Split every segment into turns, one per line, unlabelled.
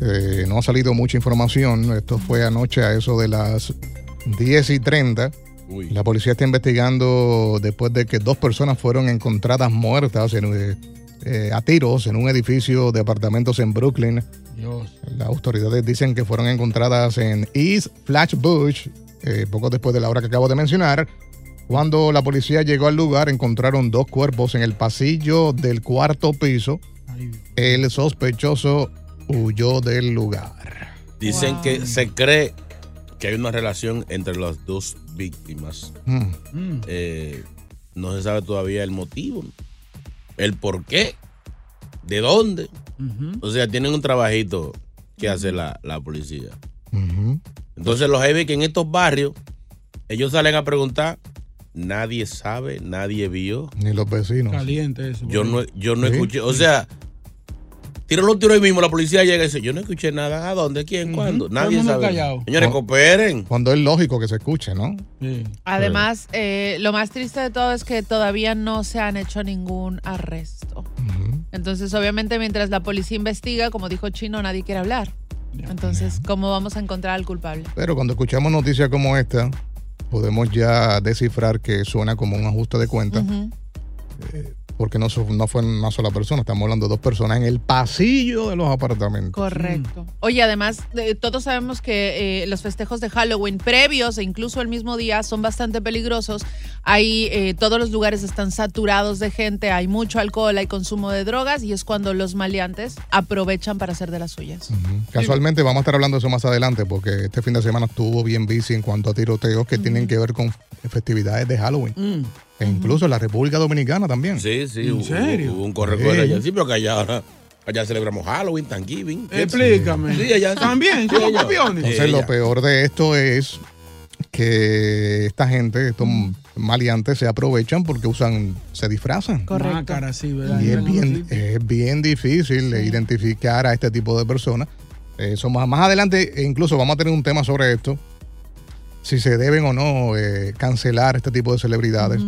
Eh, no ha salido mucha información. Esto fue anoche a eso de las 10 y 30. La policía está investigando después de que dos personas fueron encontradas muertas en, eh, eh, a tiros en un edificio de apartamentos en Brooklyn. Las autoridades dicen que fueron encontradas en East Flatbush, eh, poco después de la hora que acabo de mencionar. Cuando la policía llegó al lugar, encontraron dos cuerpos en el pasillo del cuarto piso. El sospechoso huyó del lugar.
Dicen que se cree que hay una relación entre las dos víctimas.
Mm.
Eh, no se sabe todavía el motivo, el por qué, de dónde. O sea, tienen un trabajito que hace la, la policía. Entonces los heavy que en estos barrios, ellos salen a preguntar, nadie sabe, nadie vio.
Ni los vecinos.
Caliente eso.
Yo no, yo no
Sí.
escuché, o sea, tiro los tiros ahí mismo, la policía llega y dice, yo no escuché nada, ¿a dónde? ¿Quién? ¿Cuándo? Nadie sabe.
callado.
Señores, cooperen.
Cuando es lógico que se escuche, ¿no?
Además, eh, lo más triste de todo es que todavía no se han hecho ningún arresto. Entonces, obviamente, mientras la policía investiga, como dijo Chino, nadie quiere hablar. Entonces, ¿cómo vamos a encontrar al culpable?
Pero cuando escuchamos noticias como esta, podemos ya descifrar que suena como un ajuste de cuenta,
Ujú.
Porque no, fue una sola persona, estamos hablando de dos personas en el pasillo de los apartamentos.
Correcto. Oye, además, eh, todos sabemos que eh, los festejos de Halloween previos e incluso el mismo día son bastante peligrosos. Hay, eh, todos los lugares están saturados de gente, hay mucho alcohol, hay consumo de drogas y es cuando los maleantes aprovechan para hacer de las suyas.
Casualmente vamos a estar hablando de eso más adelante, porque este fin de semana estuvo bien busy en cuanto a tiroteos que tienen que ver con festividades de Halloween. E incluso en la República Dominicana también.
Sí, sí.
¿En
hubo-
serio?
Hubo un corre-corre
Sí.
allá. Sí, pero que allá, ahora- allá celebramos Halloween, Thanksgiving.
Explícame.
Sí, allá.
También,
Sí,
somos campeones.
Entonces, lo peor de esto es que esta gente, estos maleantes, se aprovechan porque usan, se disfrazan.
Correcto.
Máscara, sí, ¿verdad?
Y es
En
bien, es bien difícil de identificar a este tipo de personas. Eso más, más adelante, e incluso vamos a tener un tema sobre esto. Si se deben o no eh, cancelar este tipo de celebridades,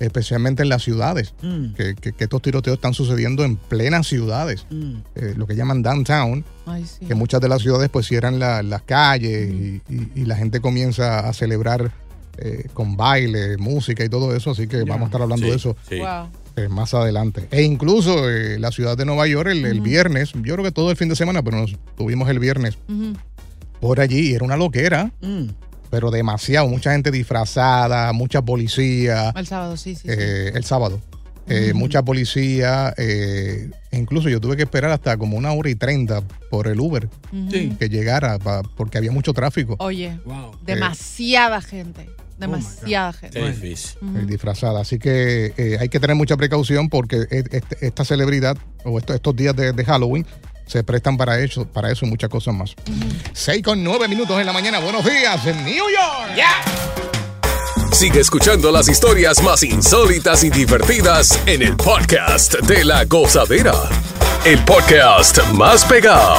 especialmente en las ciudades.
Mm,
Que, que- que estos tiroteos están sucediendo en plenas ciudades,
mm.
eh, lo que llaman downtown,
Ay, sí.
que muchas de las ciudades pues cierran la- las calles y, y- y la gente comienza a celebrar eh, con baile, música y todo eso. Así que vamos a estar hablando
Sí,
de eso
sí.
Wow.
eh, más adelante. E incluso eh, la ciudad de Nueva York el, el viernes, yo creo que todo el fin de semana, pero nos tuvimos el viernes por allí y era una loquera,
Mm.
Pero demasiado, mucha gente disfrazada, mucha policía,
El sábado, sí, sí. sí.
eh, el sábado. eh, Mucha policía, eh, incluso yo tuve que esperar hasta como una hora y treinta por el Uber.
Sí.
que llegara pa- porque había mucho tráfico
Oye,
Wow.
demasiada gente. Demasiada gente.
Qué difícil.
eh, disfrazada. Así que eh, hay que tener mucha precaución porque e- este- esta celebridad o esto- estos días de, de Halloween se prestan para eso, para eso y muchas cosas más. 6 con 9 minutos en la mañana. Buenos días en New York.
Sigue escuchando las historias más insólitas y divertidas en el podcast de la gozadera. El podcast más pegado.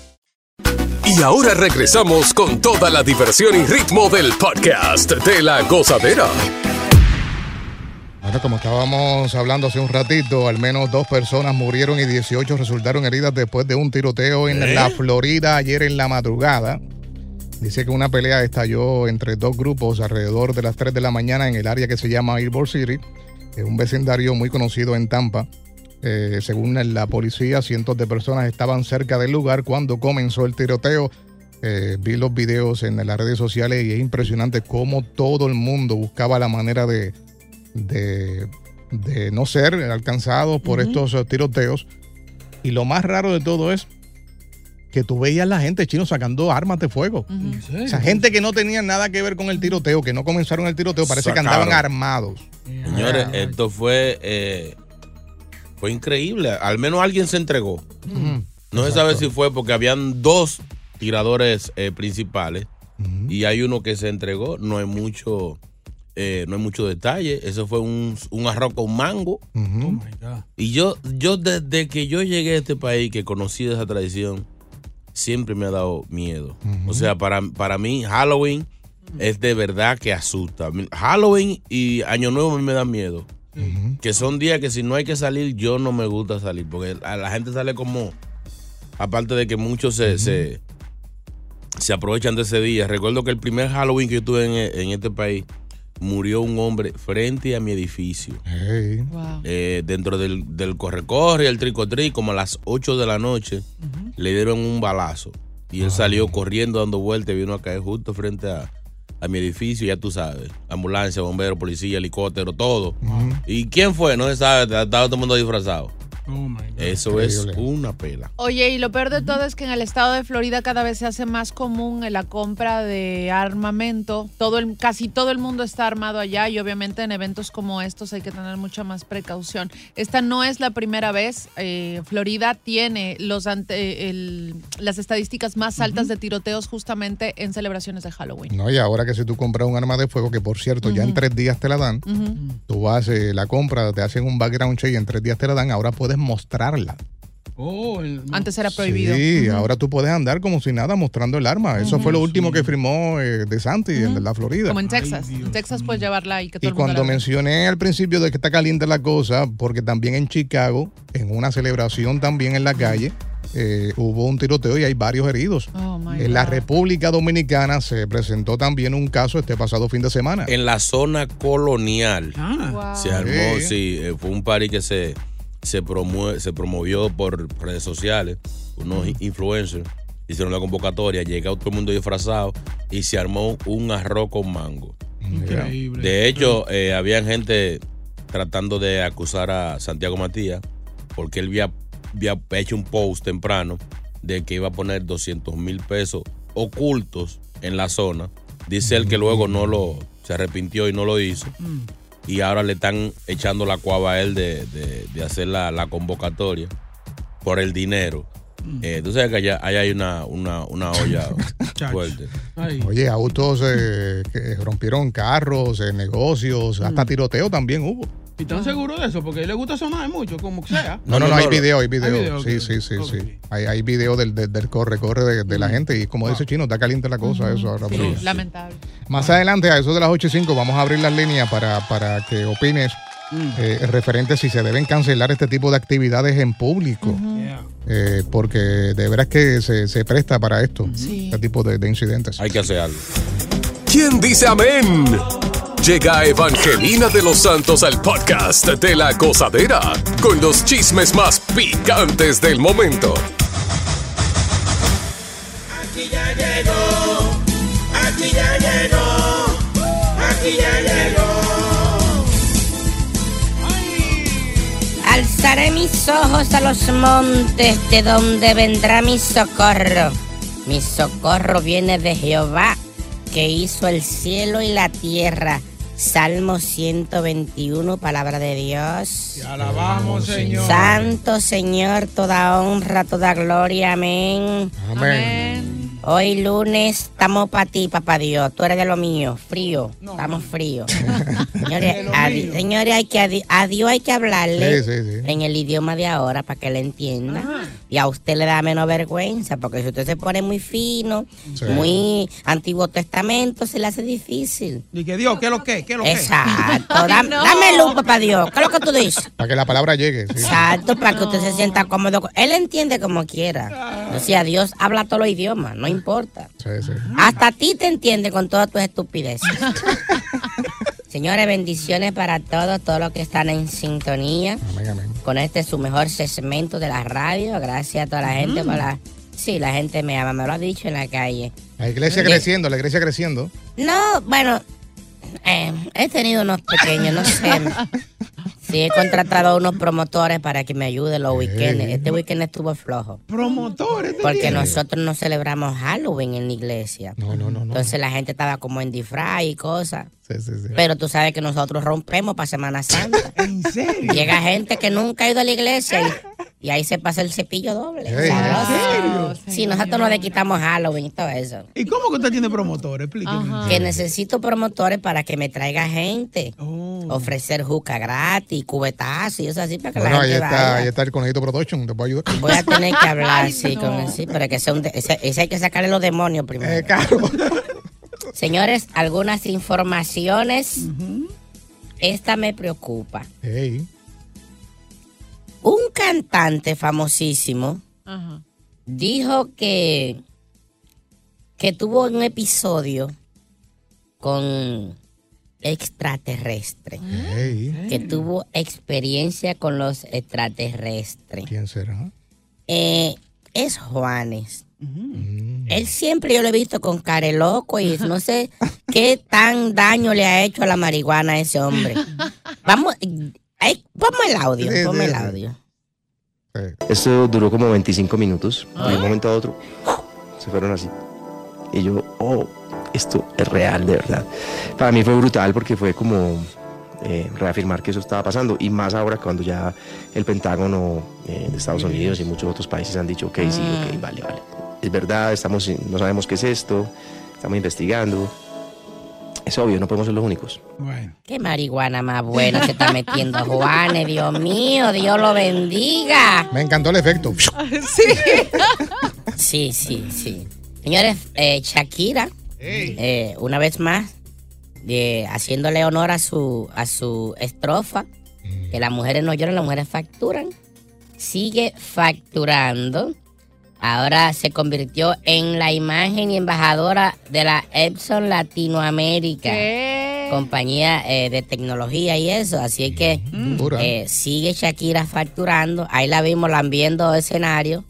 Y ahora regresamos con toda la diversión y ritmo del podcast de la gozadera.
Bueno, como estábamos hablando hace un ratito, al menos dos personas murieron y 18 resultaron heridas después de un tiroteo en
¿Eh?
la Florida ayer en la madrugada. Dice que una pelea estalló entre dos grupos alrededor de las 3 de la mañana en el área que se llama Airport City, es un vecindario muy conocido en Tampa. Eh, según la policía, cientos de personas estaban cerca del lugar cuando comenzó el tiroteo. Eh, vi los videos en las redes sociales y es impresionante cómo todo el mundo buscaba la manera de, de, de no ser alcanzados por estos eh, tiroteos. Y lo más raro de todo es que tú veías la gente chino sacando armas de fuego. O sea, gente que no tenía nada que ver con el tiroteo, que no comenzaron el tiroteo, parece que andaban armados.
Señores, esto fue, eh, fue increíble. Al menos alguien se entregó. No se sabe si fue porque habían dos tiradores eh, principales y hay uno que se entregó. No hay mucho, eh, no hay mucho detalle. Eso fue un, un arroz con mango. Y yo, yo desde que yo llegué a este país, que conocí esa tradición, siempre me ha dado miedo. O sea, para, para mí Halloween es de verdad que asusta. Halloween y Año Nuevo a mí me Que son días que si no hay que salir, yo no me gusta salir. Porque a la gente sale como... Aparte de que muchos se, se, se aprovechan de ese día. Recuerdo que el primer Halloween que yo tuve en, en este país, murió un hombre frente a mi edificio. Eh, dentro del, del corre-corre, el tricotri, como a las 8 de la noche, le dieron un balazo. Y él salió corriendo, dando vueltas, y vino a caer justo frente a, a mi edificio, ya tú sabes. Ambulancia, bombero, policía, helicóptero, todo. ¿Y quién fue? No se sabe, estaba todo el mundo disfrazado. Eso es una pela.
Oye, y lo peor de todo es que en el estado de Florida cada vez se hace más común la compra de armamento. Todo el, casi todo el mundo está armado allá y obviamente en eventos como estos hay que tener mucha más precaución. Esta no es la primera vez. eh, Florida tiene los ante- el- las estadísticas más altas de tiroteos justamente en celebraciones de Halloween.
No, y ahora que si tú compras un arma de fuego, que por cierto, ya en tres días te la dan,
Ujú.
tú haces la compra, te hacen un background check y en tres días te la dan, ahora puedes mostrarla.
Antes era prohibido.
Sí, ahora tú puedes andar como si nada mostrando el arma. Eso fue lo último que firmó eh, De Santi en la Florida.
Como en Texas. En Texas puedes llevarla y que todo
Y
el mundo
cuando
la
mencioné al principio de que está caliente la cosa, porque también en Chicago, en una celebración también en la calle, eh, hubo un tiroteo y hay varios heridos.
Oh, my
en la. República Dominicana se presentó también un caso este pasado fin de semana.
En la zona colonial se armó,
Sí.
sí, eh, fue un party que se, se, promue- se promovió por redes sociales, unos influencers hicieron la convocatoria, llega todo el mundo disfrazado y se armó un arroz con mango.
Increíble.
De hecho, eh, había gente tratando de acusar a Santiago Matías porque él había, había hecho un post temprano de que iba a poner 200 mil pesos ocultos en la zona. Dice él que luego no lo se arrepintió y no lo hizo. Y ahora le están echando la cuava a él de, de- de hacer la, la convocatoria por el dinero. Eh, tú sabes que allá, allá hay una, una, una olla fuerte.
Oye, autos eh, que rompieron carros, eh, negocios,
Mm.
hasta tiroteo también hubo.
¿Y están seguros de eso? Porque a él le gusta sonar mucho, como sea.
No, no, no, hay video, hay video.
video,
sí, sí, sí, sí. Hay, hay video del, del, del corre-corre de, de la gente y como dice Chino, está caliente la cosa eso ahora.
Sí,
pero-
lamentable.
Más adelante, a eso de las 8 y 5, vamos a abrir las líneas para, para que opines eh, referente si se deben cancelar este tipo de actividades en público. Eh, porque de veras que se, se presta para esto, este tipo de, de incidentes.
Hay que hacer algo.
¿Quién dice amén? Llega Evangelina de los Santos al podcast de la gozadera con los chismes más picantes del momento.
Aquí ya llegó, aquí ya llegó, aquí ya llegó.
Alzaré mis ojos a los montes de donde vendrá mi socorro. Mi socorro viene de Jehová, que hizo el cielo y la tierra. Salmo 121, palabra de Dios.
Te alabamos, Señor.
Santo Señor, toda honra, toda gloria, amén.
Amén.
Hoy lunes estamos para ti, papá Dios. Tú eres de lo mío, frío. estamos fríos. señores, señores, hay que, a, Di- a Dios hay que hablarle
Sí, sí, sí.
en el idioma de ahora para que le entienda. Y a usted le da menos vergüenza, porque si usted se pone muy fino,
Sí.
muy Antiguo Testamento, se le hace difícil.
Y que Dios, ¿qué es lo que? ¿Qué es lo que?
Exacto. Dam- Dame luz, papá Dios. ¿Qué es lo que tú dices?
Para que la palabra llegue. sí.
Exacto, para que usted se sienta cómodo. Él entiende como quiera. O sea, Dios habla todos los idiomas, no importa.
Sí, sí.
Hasta a ti te entiende con todas tus estupideces. Señores, bendiciones para todos, todos los que están en sintonía
Amén, amén.
con este su mejor segmento de la radio. Gracias a toda la gente por la... Sí, la gente me ama, me lo ha dicho en la calle.
La iglesia creciendo, la iglesia creciendo.
No, bueno, eh, he tenido unos pequeños, no sé. Sí, he contratado a unos promotores para que me ayuden los weekends. Este weekend estuvo flojo.
Promotores. ¿tú
Porque nosotros no celebramos Halloween en la iglesia.
No, no, no. no.
Entonces la gente estaba como en disfraz y cosas.
Sí, sí, sí.
Pero tú sabes que nosotros rompemos para Semana Santa.
¿En serio?
Llega gente que nunca ha ido a la iglesia y, y ahí se pasa el cepillo doble.
Ey.
Sabroso.
¿En
Sí, nosotros nos le quitamos Halloween y todo eso.
¿Y cómo que usted tiene promotores? Explíqueme.
Que necesito promotores para que me traiga gente.
Oh.
Ofrecer juca gratis, cubetazo y eso así para que
Bueno,
la
ahí
gente
está,
vaya.
ahí está el conejito production, te puedo ayudar.
Voy a tener que hablar así con él, sí, pero que sea un de- ese, ese hay que sacarle los demonios primero.
Eh, claro.
Señores, algunas informaciones. Esta me preocupa.
Ey.
Un cantante famosísimo
Ajá.
dijo que, que tuvo un episodio con extraterrestre. Que tuvo experiencia con los extraterrestres.
¿Quién será?
Eh, es Juanes. Él siempre yo lo he visto con care loco y no sé qué tan daño le ha hecho a la marihuana a ese hombre. Vamos, ay, ponme el audio,
Sí,
ponme
sí,
el
sí.
audio.
Esto duró como 25 minutos. De un momento a otro se fueron así. Y yo, oh, esto es real, de verdad. Para mí fue brutal porque fue como eh, reafirmar que eso estaba pasando. Y más ahora cuando ya el Pentágono eh, de Estados Unidos y muchos otros países han dicho, ok, sí, ok, vale, vale. Es verdad, estamos, no sabemos qué es esto, estamos investigando. Es obvio, no podemos ser los únicos.
Qué marihuana más buena se está metiendo Juanes, Dios mío, Dios lo bendiga.
Me encantó el efecto.
Sí. Sí, sí, sí. Señores, eh, Shakira, eh, una vez más, eh, haciéndole honor a su, a su estrofa, que las mujeres no lloran, las mujeres facturan, sigue facturando. Ahora se convirtió en la imagen y embajadora de la Epson Latinoamérica. Compañía eh, de tecnología y eso. Así que eh, sigue Shakira facturando. Ahí la vimos lambiendo escenario.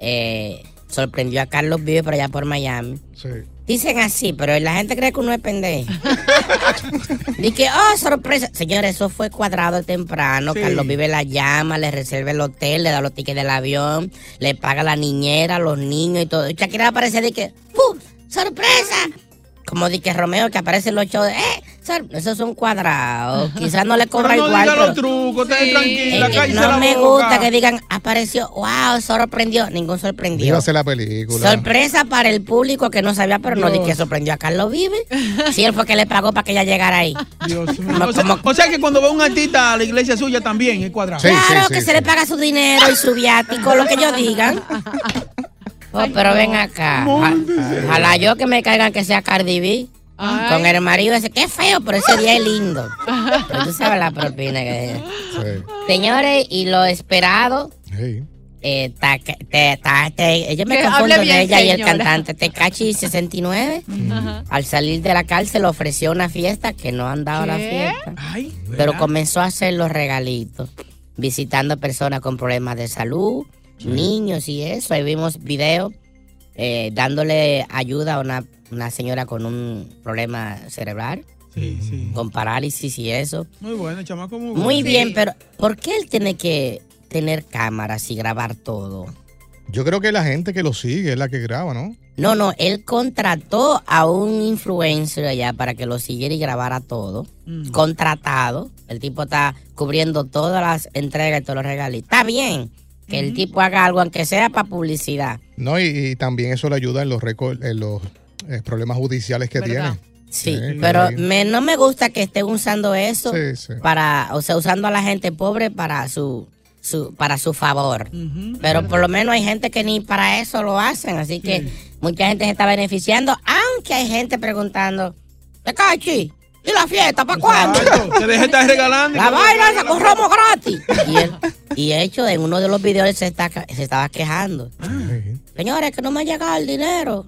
Eh, sorprendió a Carlos Vive por allá por Miami.
Sí.
Dicen así, pero la gente cree que uno es pendejo. Dice, oh, sorpresa. Señores, eso fue cuadrado temprano.
Sí.
Carlos Vive la llama, le reserva el hotel, le da los tickets del avión, le paga la niñera, los niños y todo. Y Shakira aparece de que, ¡pum! ¡Sorpresa! Como di que Romeo que aparece en los shows de, ¡eh! Sor-". Esos son cuadrados. Quizás no le cobra
Pero no
igual. pero-
los trucos, tranquila,
no
la
me
boca.
gusta que digan, apareció, wow, sorprendió. Ningún sorprendió.
Dígase la película.
Sorpresa para el público que no sabía, pero no di que sorprendió a Carlos Vive. Sí, él fue que le pagó para que ella llegara ahí.
Dios mío. O sea, o sea que cuando ve un artista a la iglesia suya también es cuadrado.
claro que se le paga su dinero y su viático, lo que ellos digan. Oh, pero ven acá. Oja- Ojalá yo que me caigan que sea Cardi B. Con el marido ese, qué feo, pero ese día es lindo. Pero tú sabes la propina que es. Señores, y lo esperado. Eh, ta- te- ta- te- yo me
Que
confundo de ella y el cantante Tecachi 69.
Ajá.
Al salir de la cárcel ofreció una fiesta que no han dado la fiesta. Pero comenzó a hacer los regalitos, visitando personas con problemas de salud, niños y eso. Ahí vimos videos eh, dándole ayuda a una, una señora con un problema cerebral,
Sí, sí.
con parálisis y eso.
Muy bueno, chamaco, muy bueno.
Muy bien, pero ¿por qué él tiene que tener cámaras y grabar todo?
Yo creo que la gente que lo sigue es la que graba, ¿no?
No, no, él contrató a un influencer allá para que lo siguiera y grabara todo. Contratado. El tipo está cubriendo todas las entregas y todos los regalos. Está bien que el tipo haga algo, aunque sea para publicidad.
No, y, y también eso le ayuda en los récords, en los eh, problemas judiciales que tiene.
Sí,
Sí,
pero me- no me gusta que estén usando eso
Sí, sí.
para, o sea, usando a la gente pobre para su, su para su favor. Pero por lo menos hay gente que ni para eso lo hacen, así que mucha gente se está beneficiando, aunque hay gente preguntando, Tecachi, ¿y la fiesta para cuándo?
Te deje estar regalando.
La vaina esa con romo gratis. Y, él, y hecho, en uno de los videos se, está, se estaba quejando. Señores, que no me ha llegado el dinero.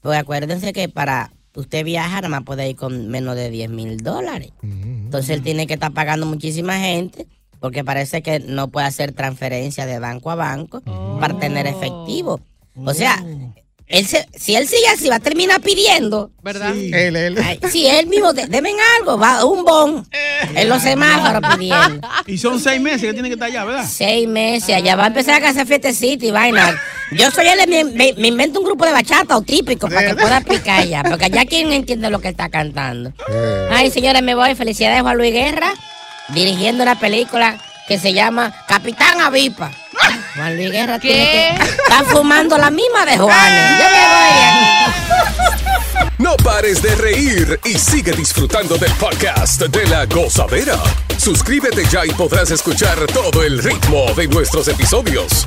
Pues acuérdense que para usted viajar, nada más puede ir con menos de 10 mil dólares. Entonces él tiene que estar pagando muchísima gente porque parece que no puede hacer transferencia de banco a banco para tener efectivo. O sea, él se- si él sigue así, va a terminar pidiendo.
¿Verdad?
Él, él.
Ay, sí, él mismo, de- deme algo, va, un bon en los semáforos pidiendo.
Y son seis meses que tiene que estar allá, ¿verdad?
Seis meses, allá va a empezar a hacer fiestecita y vaina. Yo soy él, me, me- me invento un grupo de bachata o típico para que pueda picar allá, porque allá quien entiende lo que está cantando. Ay, señores, me voy. Felicidades a Juan Luis Guerra, dirigiendo una película que se llama Capitán Avipa. Juan Luis Guerra tiene que... Está fumando la misma de Juanes. Yo me voy.
No pares de reír y sigue disfrutando del podcast de la gozadera. Suscríbete ya y podrás escuchar todo el ritmo de nuestros episodios.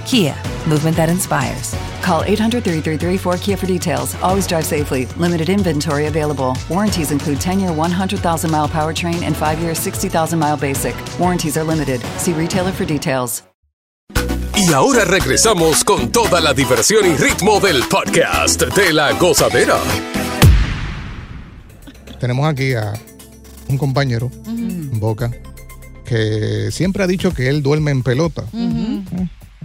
Kia, movement that inspires.
Call 800 333 4KIA for details. Always drive safely. Limited inventory available. Warranties include 10 year 100,000 mile powertrain and 5 year 60,000 mile basic. Warranties are limited. See retailer for details.
Y ahora regresamos con toda la diversión y ritmo del podcast de la gozadera.
Tenemos aquí a un compañero, Boca, que siempre ha dicho que él duerme en pelota,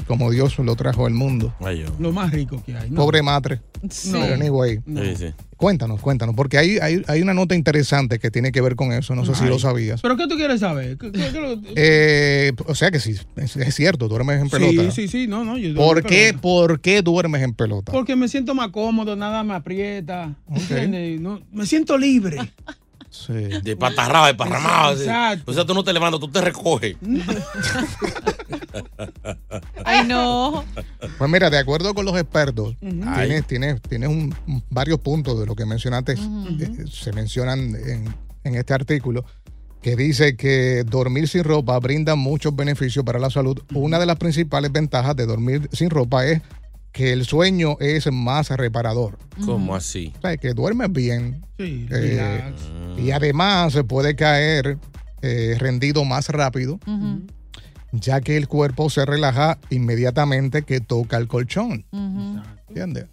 como Dios lo trajo al mundo.
Lo más rico que hay. ¿no?
Pobre madre.
Sí.
Pero anyway,
Sí, sí.
cuéntanos, cuéntanos, porque hay, hay, hay una nota interesante que tiene que ver con eso, no sé si
Ay.
lo sabías.
¿Pero qué tú quieres saber? ¿Qué- qué- qué lo-
Eh, o sea que sí, es, es cierto, duermes en pelota.
Sí, sí, sí, no, no. yo
¿Por qué,
pelota.
¿Por qué duermes en pelota?
Porque me siento más cómodo, nada me aprieta. ¿entiendes? No, me siento libre.
De patarrado, de parramado.
Exacto.
O sea, tú no te levantas, tú te recoges.
Ay, no.
Pues mira, de acuerdo con los expertos,
Ay.
tienes, tienes, tienes un- un- varios puntos de lo que mencionaste, eh, se mencionan en, en este artículo, que dice que dormir sin ropa brinda muchos beneficios para la salud. Una de las principales ventajas de dormir sin ropa es que el sueño es más reparador.
¿Cómo así?
O sea, que duermes bien.
Sí,
eh, y además se puede caer eh, rendido más rápido, ya que el cuerpo se relaja inmediatamente que toca el colchón. ¿Entiendes?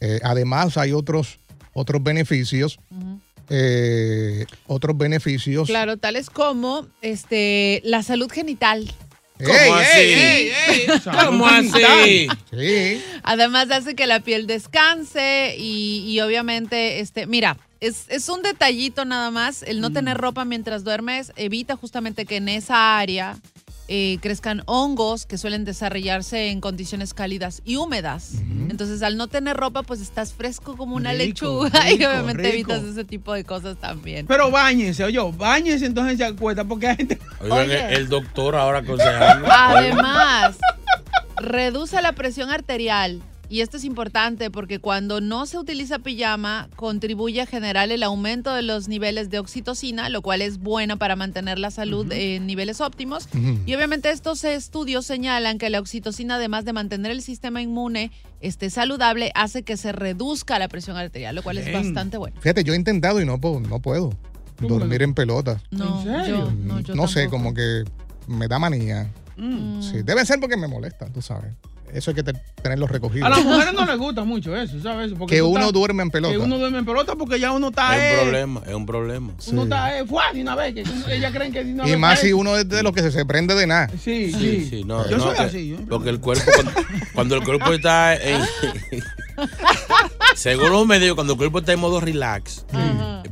Eh, además hay otros, otros beneficios. eh, otros beneficios.
Claro, tales como este, la salud genital.
¿Cómo
Ey,
así?
ey, ey, ey.
¿Cómo así?
Sí.
Además hace que la piel descanse y, y obviamente, este, mira, es, es un detallito nada más. El no tener ropa mientras duermes evita justamente que en esa área eh, crezcan hongos que suelen desarrollarse en condiciones cálidas y húmedas. Entonces, al no tener ropa, pues estás fresco como una
Rico,
lechuga y obviamente
rico.
evitas ese tipo de cosas también.
Pero bañese, oye, bañese entonces se acuesta porque hay gente.
Oigan, el, el doctor ahora aconsejando.
Además, reduce la presión arterial. Y esto es importante porque cuando no se utiliza pijama, contribuye a generar el aumento de los niveles de oxitocina, lo cual es bueno para mantener la salud en niveles óptimos. Y obviamente estos estudios señalan que la oxitocina, además de mantener el sistema inmune este, saludable, hace que se reduzca la presión arterial, lo cual es bastante bueno.
Fíjate, yo he intentado y no, puedo- no puedo dormir en pelota.
No, yo, no, yo
no sé, como que me da manía.
Mm.
Sí, debe ser porque me molesta, tú sabes. Eso hay que te- tenerlo recogido.
A las mujeres no les gusta mucho eso, ¿sabes? Porque
Que uno duerme en pelota.
Que uno duerme en pelota porque ya uno está.
Es
eh,
un problema, es un problema.
Uno está, eh, fuá, de una vez. Que ellas creen que de una
Y
vez.
más
eh,
si uno es de los que se, se prende de nada.
Sí,
Sí, sí, no,
Yo
no,
soy
que-
así, yo-
Porque el cuerpo, cuando, cuando el cuerpo está en. según los médicos, cuando el cuerpo está en modo relax,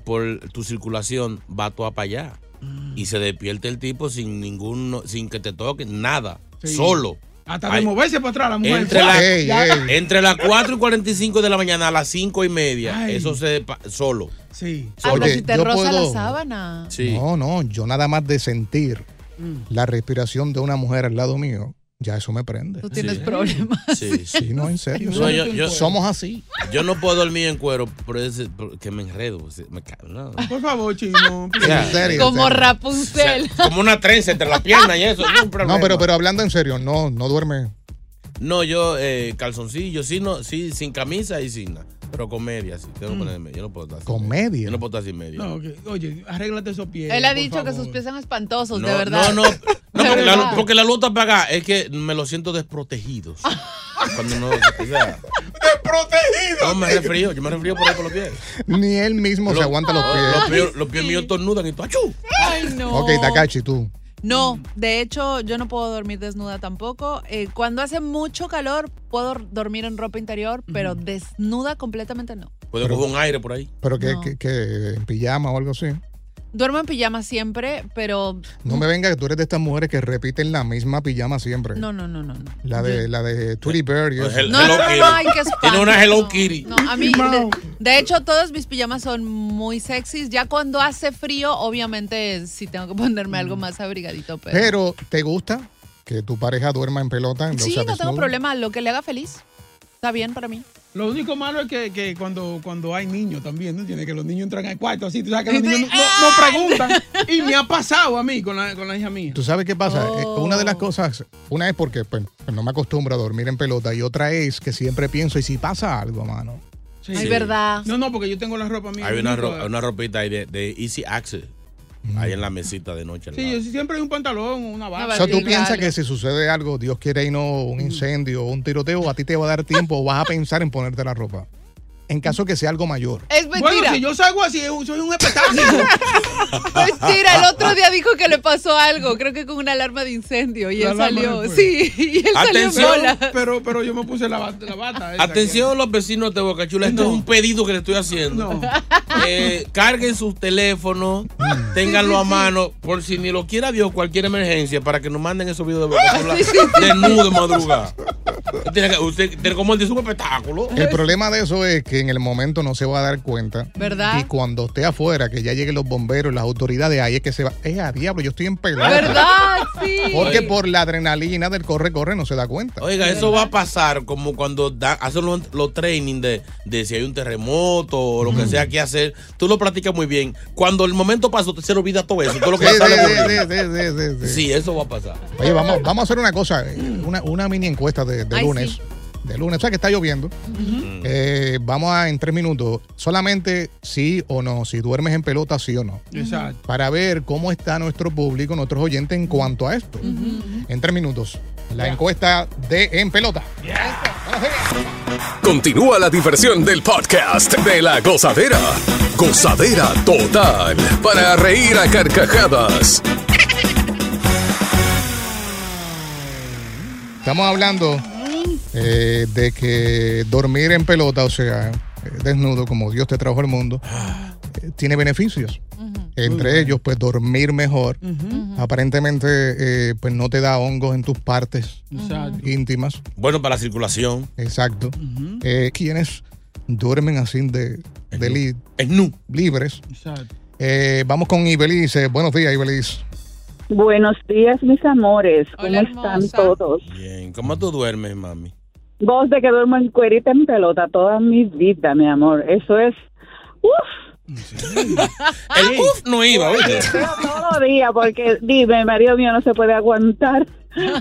por tu circulación va toda para allá. Y se despierta el tipo sin ningún. sin que te toque, nada.
Sí.
Solo.
Hasta de moverse para atrás la mujer.
Entre, la-
Ya.
entre las 4 y 45 de la mañana a las 5 y media,
Ay.
eso se solo.
Sí.
Pero
Oye,
si te
yo
roza la
puedo-
sábana.
No, no, yo nada más de sentir
Mm.
la respiración de una mujer al lado mío, ya eso me prende.
Tú tienes problemas.
Sí,
Sí, no, en serio.
No, yo- yo-
Somos así.
Yo no puedo dormir en cuero porque me enredo. Me no.
Por favor, chino.
O sea,
Como Rapunzel.
Como una trenza entre las piernas y eso. es un problema.
No, pero, pero hablando en serio, no, no duerme.
No, yo eh, calzoncillo, sí, no, sí, sin camisa y sin nada. Pero con media, sí. Tengo que ponerme. Yo no puedo estar sin
¿Con
media.
media?
Yo no puedo estar sin media.
No, oye, arréglate esos pies.
Él ha dicho que sus pies son espantosos,
No,
de verdad.
no, no, no, porque la, porque la luz está apagada. Es que me lo siento desprotegidos. Cuando no, o sea,
¡Desprotegido!
no me refrío, yo me refrío por ahí por los pies.
Ni él mismo se aguanta los pies.
Los pies, los pies míos tornudan y tú, ¡achú!
Ay, no.
Ok, Takachi, tú.
No, de hecho, yo no puedo dormir desnuda tampoco. Eh, cuando hace mucho calor, puedo dormir en ropa interior, pero desnuda completamente no.
Puedo coger un aire por ahí.
Pero que,
No.
que, que en pijama o algo así.
Duermo en pijama siempre, pero
No me venga que tú eres de estas mujeres que repiten la misma pijama siempre.
no, no, no, no. no.
La de, la de Tweety Bird y eso.
Hel-
No,
Hello
no, no,
Kitty.
no, ay, qué
Tiene una. Hello Kitty.
No, a mí, de, de hecho, todas mis pijamas son muy sexys. Ya cuando hace frío, obviamente sí tengo que ponerme algo más abrigadito, pero...
Pero, ¿te gusta que tu pareja duerma en pelota? o
sí, no tengo problema. Lo que le haga feliz. Está bien para mí.
Lo único malo es que, que cuando, cuando hay niños también, ¿no entiendes? Que los niños entran al cuarto así, tú sabes que los niños no, no- no preguntan. Y me ha pasado a mí con la, con la hija mía.
¿Tú sabes qué pasa? Eh, Una de las
Oh.
cosas, una es porque pues, no me acostumbro a dormir en pelota y otra es que siempre pienso, ¿y si pasa algo, mano?
Sí.
Ay, verdad.
No, no, porque yo tengo la ropa mía.
Hay una, ro- una ropita ahí de, de Easy Access. Ahí en la mesita de noche.
Sí,
lado.
siempre hay un pantalón, una bata.
O sea, tú piensas que si sucede algo, Dios quiere y no un incendio o un tiroteo, a ti te va a dar tiempo o vas a pensar en ponerte la ropa. En caso que sea algo mayor.
Es mentira.
Bueno, si yo salgo así, soy un espectáculo.
Mentira, el otro día dijo que le pasó algo, creo que con una alarma de incendio y
La
él salió. Sí, y él
Atención.
salió en bola.
pero, pero yo me puse la, bata- la bata. esa
Atención los vecinos de Boca Chula, esto es un pedido que le estoy haciendo. Eh, carguen sus teléfonos,
Mm.
ténganlo a mano, por si ni lo quiera Dios, cualquier emergencia, para que nos manden esos videos de Boca Chula
Sí, sí, sí.
desnudo de madrugada. Usted usted como el de su espectáculo.
El problema de eso es que en el momento no se va a dar cuenta.
¿Verdad?
Y cuando esté afuera, que ya lleguen los bomberos, las autoridades, ahí es que se va. ¡Eh, a diablo! Yo estoy en pelota.
¿Verdad? Sí.
Porque por la adrenalina del corre-corre no se da cuenta.
Oiga, eso va a pasar como cuando da- hacen los, los training de, de si hay un terremoto o lo que sea que hacer. Tú lo practicas muy bien. Cuando el momento pasó, te se le olvida todo eso. Todo lo que
Sí,
sale
sí,
corriendo.
sí, sí, sí, sí, sí.
Sí, eso va a pasar.
Oye, vamos, vamos a hacer una cosa, eh, una, una mini encuesta de, de
Ay,
lunes.
sí.
De lunes, o sea que está lloviendo. Eh, vamos a en tres minutos, solamente sí o no, si duermes en pelota, sí o no.
Exacto.
Para ver cómo está nuestro público, nuestros oyentes en cuanto a esto. En tres minutos, la encuesta de En Pelota.
Continúa la diversión del podcast de la gozadera. Gozadera total. Para reír a carcajadas.
estamos hablando eh, de que dormir en pelota, o sea, desnudo, como Dios te trajo al mundo, eh, tiene beneficios. Entre ellos, pues dormir mejor. Aparentemente, eh, pues no te da hongos en tus partes íntimas.
Bueno para la circulación.
Exacto. Eh, quienes duermen así de, de li- libres.
Exacto.
Eh, vamos con Ibelice. Buenos días, Ibelice.
Buenos días, mis amores. ¿Cómo están todos?
Bien. ¿Cómo tú duermes, mami?
Vos de que duermo en cuerita en pelota toda mi vida, mi amor. Eso es. ¡Uf!
El uf no iba, oye.
Los días, porque dime, marido mío no se puede aguantar.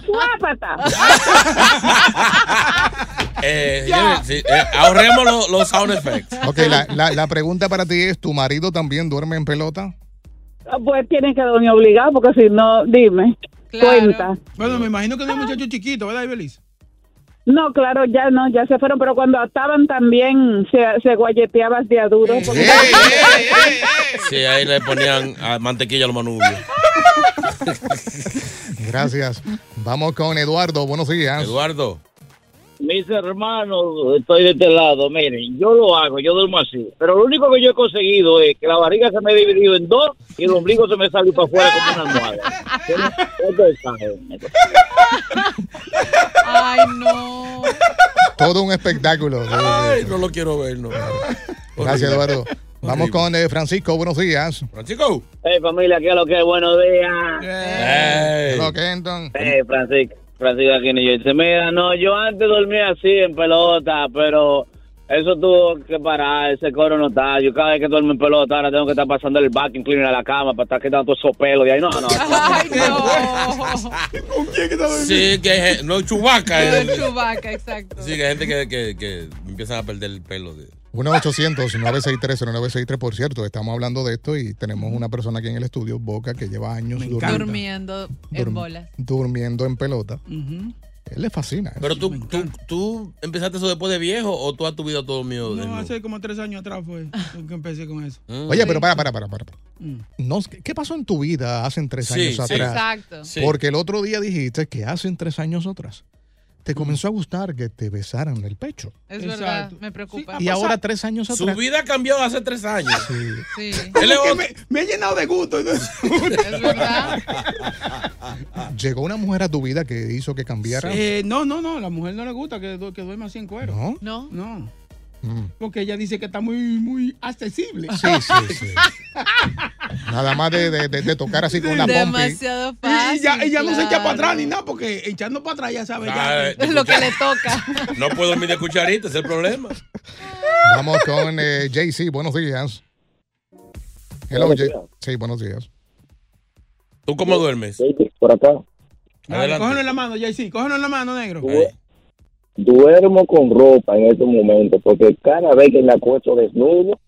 ¡Guápata!
Eh, eh, ahorremos los, los sound effects.
Ok, la, la- la pregunta para ti es, ¿tu marido también duerme en pelota?
Pues tienen que dormir obligado, porque si no, dime. Cuenta.
Bueno, me imagino que no hay muchachos chiquitos, ¿verdad, Ibeliz?
No, claro, ya no, ya se fueron, pero cuando estaban también se, se guayeteabas de a duro. porque-
Sí, ahí le ponían mantequilla a los manubios.
Gracias. Vamos con Eduardo. Buenos días.
Eduardo.
Mis hermanos, estoy de este lado. Miren, yo lo hago, yo duermo así. Pero lo único que yo he conseguido es que la barriga se me ha dividido en dos y el ombligo se me salió para afuera como una almohada.
Ay, no.
Todo un espectáculo.
Ay, no lo quiero ver, no.
Gracias, Eduardo. Vamos con eh, Francisco. Buenos días.
Francisco.
Hey, familia, ¿qué es lo que es? Buenos días.
Hello, Kenton.
Hey, Francisco. Francisco aquí en New Jersey. Mira, no, yo antes dormía así en pelota, pero eso tuvo que parar. Ese coro no está. Yo cada vez que duermo en pelota, ahora tengo que estar pasando el vacuum cleaner a la cama para estar quitando todos esos pelos de ahí. No, no.
Sí, que hay gen- no chubaca.
El Chewbacca, exacto.
Sí, que hay gente que, que, que empiezan a perder el pelo. De...
1-800-963-0963. Por cierto, estamos hablando de esto y tenemos una persona aquí en el estudio, Boca, que lleva años durmiendo,
Durmiendo en bolas.
durmiendo en pelota. Él le fascina. eso.
Pero tú, tú, tú empezaste eso después de viejo o tú has tu vida todo mío
No,
desnudo?
hace como tres años atrás fue que empecé con eso.
Oye, pero para, para, para, para.
Mm.
No, ¿Qué pasó en tu vida hace tres
Sí,
años
sí.
atrás?
Exacto. Sí.
Porque el otro día dijiste que hace tres años atrás te comenzó a gustar que te besaran el pecho.
Es verdad, me preocupa.
Y ahora tres años
Su
atrás.
vida cambió hace tres años.
Sí.
Él es
que me, me he llenado de gusto.
Es verdad.
Llegó una mujer a tu vida que hizo que cambiara.
Eh, no, no, no, la mujer no le gusta que, que duerma así en cuero.
¿No?
No.
No.
Mm.
Porque ella dice que está muy, muy accesible.
Sí, sí, sí. Nada más de, de- de- de tocar así con una pompi.
Demasiado fácil.
Y ya, ella no se echa para atrás ni nada, porque echando para atrás ya sabe
Ah,
ya.
de
Lo que le toca.
No puedo dormir de cucharita, ese es el problema.
Vamos con eh, JC. Buenos días. Hello,
Buenos
Jay-
días.
Sí, buenos días.
¿Tú cómo duermes?
Por acá.
Adelante.
cógelo en la mano, JC. Cógelo en la mano, negro.
Duermo con ropa en estos momentos porque cada vez que me acuesto desnudo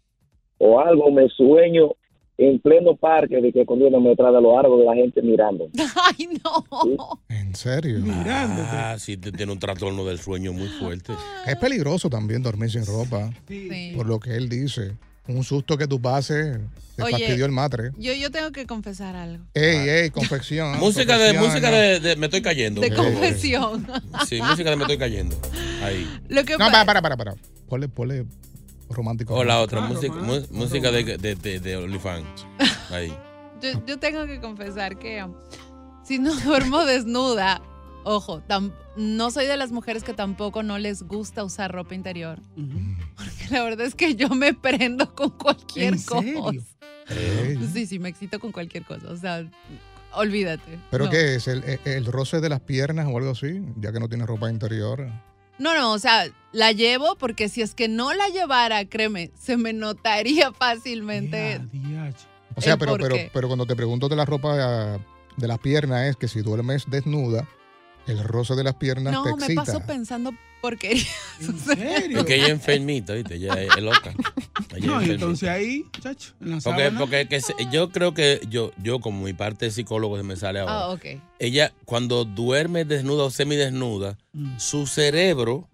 o algo me sueño en pleno parque de que conduciéndome detrás de los árboles la gente mirando.
Ay, no.
¿En serio?
Ah, sí, te- tiene un trastorno del sueño muy fuerte.
Es peligroso también dormir sin ropa.
Sí.
Por lo que él dice. Un susto que tú pases, te
Oye,
fastidió el matre.
Yo, yo tengo que confesar algo.
Ey, ey, confección.
Música de, música de, de- me estoy cayendo.
De confesión.
Sí, música de me estoy cayendo. Ahí.
Lo que
No,
pa-
para, para, para, para. Ponle, ponle romántico.
O la otra,
Claro,
música, música de, de, de, de OnlyFans. Ahí.
yo, yo tengo que confesar que si no duermo desnuda, ojo, no soy de las mujeres que tampoco no les gusta usar ropa interior. Porque la verdad es que yo me prendo con cualquier
¿En serio?
cosa.
Ey.
Sí, sí, me excito con cualquier cosa. O sea, olvídate.
¿Pero
no.
qué es? ¿El, roce de las piernas o algo así? Ya que no tiene ropa interior.
No, no, o sea, la llevo porque si es que no la llevara, créeme, se me notaría fácilmente.
O sea, pero, pero, pero cuando te pregunto de la ropa de las piernas es que si duermes desnuda, el roce de las piernas te
No, me
excita.
paso pensando porquerías. O sea,
Porque ella es enfermita, ¿viste? Ella es, loca. Ella
No, entonces ahí, chacho, en la
Porque, porque que se- yo creo que yo, yo como mi parte de psicólogo se me sale ahora.
Ah, ok.
Ella cuando duerme desnuda o semidesnuda, su cerebro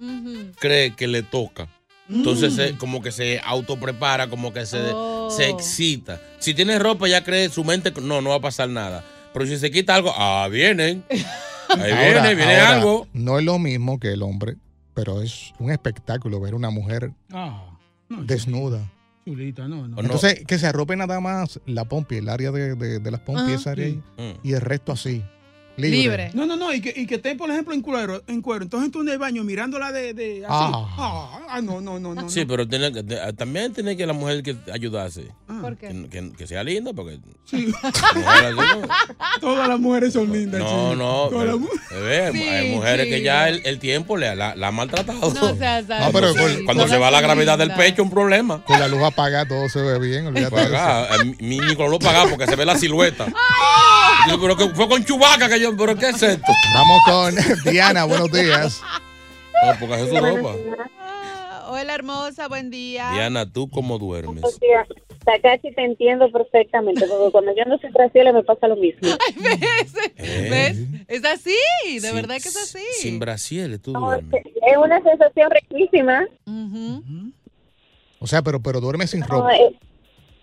cree que le toca. Entonces
Mm.
se- como que se autoprepara, como que se,
Oh.
se excita. Si tiene ropa ya cree su mente, no, no va a pasar nada. Pero si se quita algo, ah, vienen. Ahí viene, viene algo.
No es lo mismo que el hombre, pero es un espectáculo ver una mujer
Ah,
desnuda.
chulita, no, no.
Entonces, que se arrope nada más la pompi, el área de, de- de las pompis,
Ah,
esa área ahí,
Mm.
y el resto así. Libre.
No, no, no, y que, y que esté, por ejemplo, en cuero, en cuero. Entonces tú en el baño mirándola de, de así.
Ah.
Ah, ah, no, no, no, no.
Sí, pero tiene también tiene que la mujer que ayudarse.
¿Por qué?
Que, que- que sea linda, porque.
Sí.
Mujer así, ¿no?
Todas las mujeres son lindas.
No,
chico.
no.
Todas las
pero, bebé, hay-
Sí,
hay mujeres que ya el, el tiempo le, la, la ha maltratado.
No seas así.
No, pero
cuando
con-
cuando
con-
se va la gravedad del pecho, un problema.
Con la luz apagada todo se ve bien, olvídate
eh, mi ni con lo pagar porque se ve la silueta. Yo, pero que fue con Chubaca que yo, pero ¿qué es esto?
Vamos con Diana, buenos días.
No, porque es su ropa.
Hola, hermosa, buen día.
Diana, ¿tú cómo duermes?
Takachi, te entiendo perfectamente, porque cuando yo ando sin brasiles me pasa lo mismo.
¿Ves?
¿Eh?
¿Ves? Es así, de
Sin-
verdad que es así.
Sin brasieles, tú
No,
duermes.
es una sensación riquísima.
O sea, pero, pero duerme sin
No,
ropa.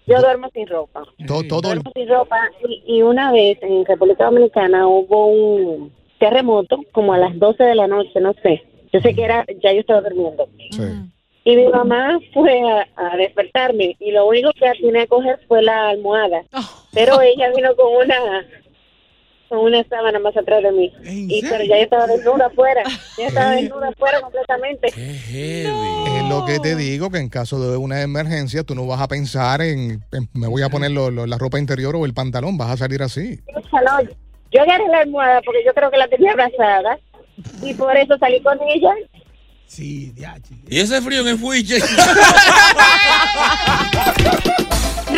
Yo duermo sin ropa.
Todo, todo el-
Duermo sin ropa y, y una vez en República Dominicana hubo un terremoto como a las 12 de la noche, no sé. Yo sé que era, ya yo estaba durmiendo. Y mi mamá fue a, a despertarme y lo único que atiné a coger fue la almohada. Pero ella vino con una con una sábana más atrás de mí. Y pero ya yo estaba desnuda afuera. Ya estaba desnuda afuera completamente.
Es lo que te digo, que en caso de una emergencia, tú no vas a pensar en, en me voy a poner lo- lo- la ropa interior o el pantalón, vas a salir así.
Yo agarré la almohada porque yo creo que la tenía abrazada y por eso salí con ella.
Sí, ya,
Y ese frío en el fuiche.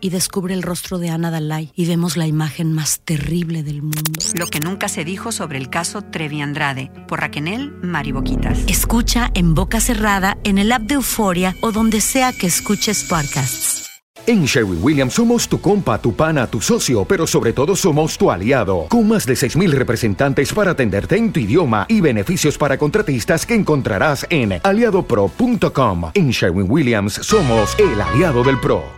Y descubre el rostro de Ana Dalai y vemos la imagen más terrible del mundo.
Lo que nunca se dijo sobre el caso Trevi Andrade por Raquel Mariboquitas.
Escucha en boca cerrada, en el app de Euforia o donde sea que escuches podcasts.
En Sherwin Williams somos tu compa, tu pana, tu socio, pero sobre todo somos tu aliado, con más de 6.000 representantes para atenderte en tu idioma y beneficios para contratistas que encontrarás en aliadopro.com. En Sherwin Williams somos el aliado del PRO.